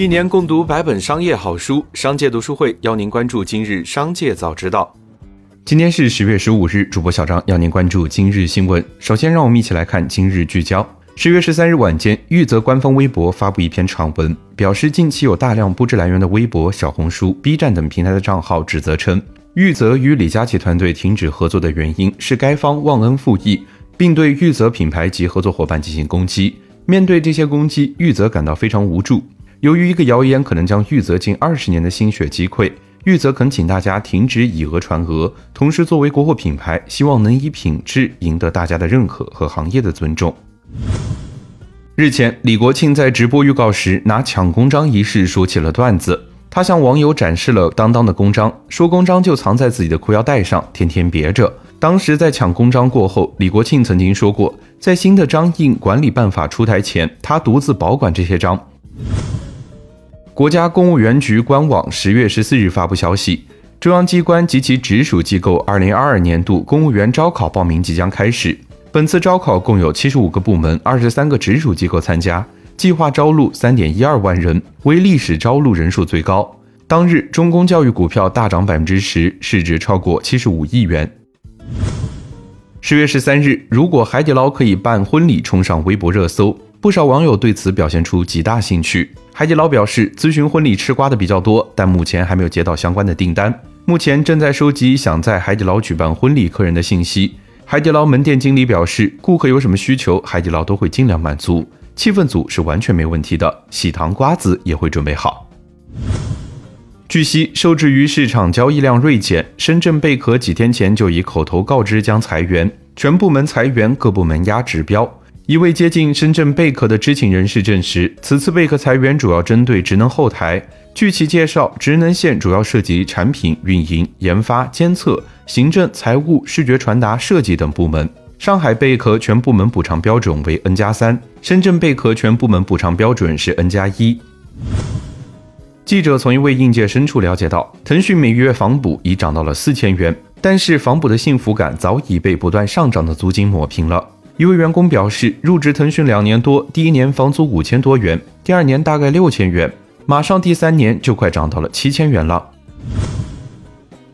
一年共读百本商业好书，商界读书会邀您关注今日商界早知道。今天是十月十五日，主播小张邀您关注今日新闻。首先，让我们一起来看今日聚焦。十月十三日晚间，玉泽官方微博发布一篇长文，表示近期有大量不知来源的微博、小红书、B 站等平台的账号指责称，玉泽与李佳琦团队停止合作的原因是该方忘恩负义，并对玉泽品牌及合作伙伴进行攻击。面对这些攻击，玉泽感到非常无助。由于一个谣言可能将玉泽近二十年的心血击溃，玉泽恳请大家停止以讹传讹。同时，作为国货品牌，希望能以品质赢得大家的认可和行业的尊重。日前，李国庆在直播预告时拿抢公章一事说起了段子。他向网友展示了当当的公章，说公章就藏在自己的裤腰带上，天天别着。当时在抢公章过后，李国庆曾经说过，在新的章印管理办法出台前，他独自保管这些章。国家公务员局官网十月十四日发布消息，中央机关及其直属机构二零二二年度公务员招考报名即将开始。本次招考共有七十五个部门、二十三个直属机构参加，计划招录三点一二万人，为历史招录人数最高。当日，中公教育股票大涨百分之十，市值超过七十五亿元。十月十三日，如果海底捞可以办婚礼，冲上微博热搜。不少网友对此表现出极大兴趣。海底捞表示，咨询婚礼吃瓜的比较多，但目前还没有接到相关的订单。目前正在收集想在海底捞举办婚礼客人的信息。海底捞门店经理表示，顾客有什么需求，海底捞都会尽量满足。气氛组是完全没问题的，喜糖瓜子也会准备好。据悉，受制于市场交易量锐减，深圳贝壳几天前就已口头告知将裁员，全部门裁员，各部门压指标。一位接近深圳贝壳的知情人士证实，此次贝壳裁员主要针对职能后台。据其介绍，职能线主要涉及产品运营、研发、监测、行政、财务、视觉传达、设计等部门。上海贝壳全部门补偿标准为 N 加三，深圳贝壳全部门补偿标准是 N 加一。记者从一位应届生处了解到，腾讯每月房补已涨到了四千元，但是房补的幸福感早已被不断上涨的租金抹平了。一位员工表示，入职腾讯两年多，第一年房租五千多元，第二年大概六千元，马上第三年就快涨到了七千元了。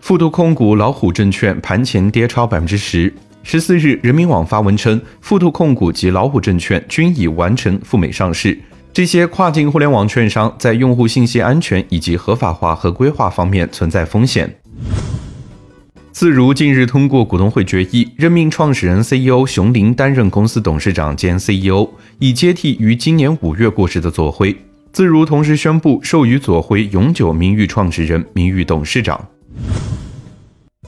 富途控股、老虎证券盘前跌超百分之十。十四日，人民网发文称，富途控股及老虎证券均已完成赴美上市。这些跨境互联网券商在用户信息安全以及合法化和规划方面存在风险。自如近日通过股东会决议，任命创始人 CEO 熊林担任公司董事长兼 CEO，以接替于今年五月过世的左晖。自如同时宣布授予左晖永久名誉创始人、名誉董事长。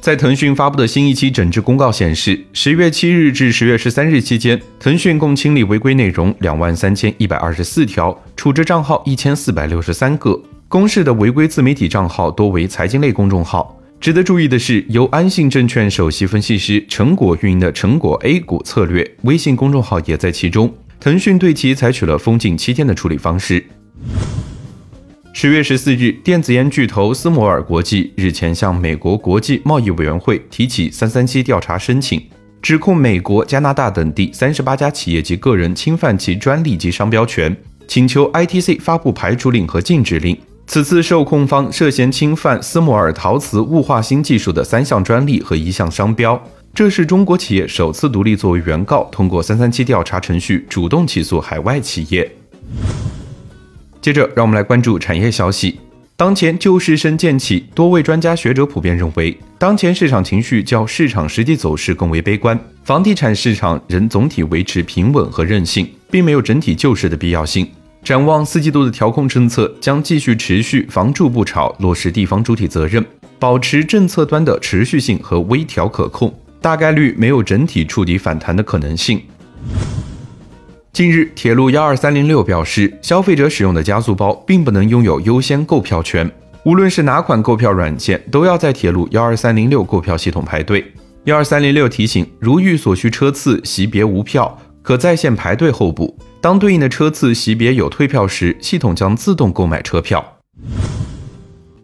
在腾讯发布的新一期整治公告显示，十月七日至十月十三日期间，腾讯共清理违规内容两万三千一百二十四条，处置账号一千四百六十三个。公示的违规自媒体账号多为财经类公众号。值得注意的是，由安信证券首席分析师陈果运营的陈果 A 股策略微信公众号也在其中。腾讯对其采取了封禁七天的处理方式。十月十四日，电子烟巨头斯摩尔国际日前向美国国际贸易委员会提起三三七调查申请，指控美国、加拿大等地三十八家企业及个人侵犯其专利及商标权，请求 ITC 发布排除令和禁止令。此次受控方涉嫌侵犯斯摩尔陶瓷雾化新技术的三项专利和一项商标，这是中国企业首次独立作为原告，通过三三七调查程序主动起诉海外企业。接着，让我们来关注产业消息。当前救市深渐起，多位专家学者普遍认为，当前市场情绪较市场实际走势更为悲观，房地产市场仍总体维持平稳和韧性，并没有整体救市的必要性。展望四季度的调控政策将继续持续，房住不炒，落实地方主体责任，保持政策端的持续性和微调可控，大概率没有整体触底反弹的可能性。近日，铁路幺二三零六表示，消费者使用的加速包并不能拥有优先购票权，无论是哪款购票软件，都要在铁路幺二三零六购票系统排队。幺二三零六提醒，如遇所需车次席别无票，可在线排队候补。当对应的车次级别有退票时，系统将自动购买车票。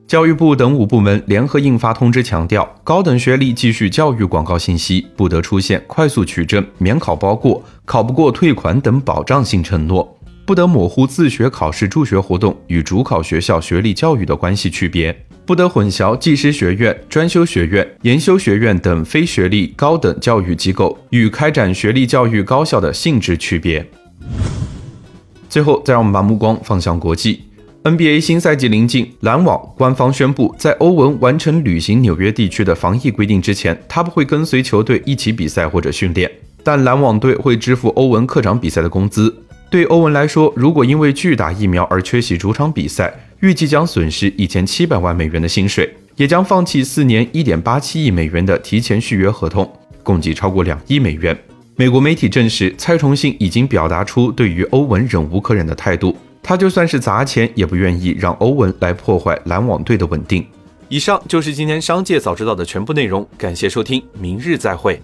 教育部等五部门联合印发通知，强调高等学历继续教育广告信息不得出现快速取证、免考包过、考不过退款等保障性承诺。不得模糊自学考试助学活动与主考学校学历教育的关系区别，不得混淆技师学院、专修学院、研修学院等非学历高等教育机构与开展学历教育高校的性质区别。最后，再让我们把目光放向国际。NBA 新赛季临近，篮网官方宣布，在欧文完成履行纽约地区的防疫规定之前，他不会跟随球队一起比赛或者训练，但篮网队会支付欧文客场比赛的工资。对欧文来说，如果因为拒打疫苗而缺席主场比赛，预计将损失一千七百万美元的薪水，也将放弃四年一点八七亿美元的提前续约合同，共计超过两亿美元。美国媒体证实，蔡崇信已经表达出对于欧文忍无可忍的态度，他就算是砸钱也不愿意让欧文来破坏篮网队的稳定。以上就是今天商界早知道的全部内容，感谢收听，明日再会。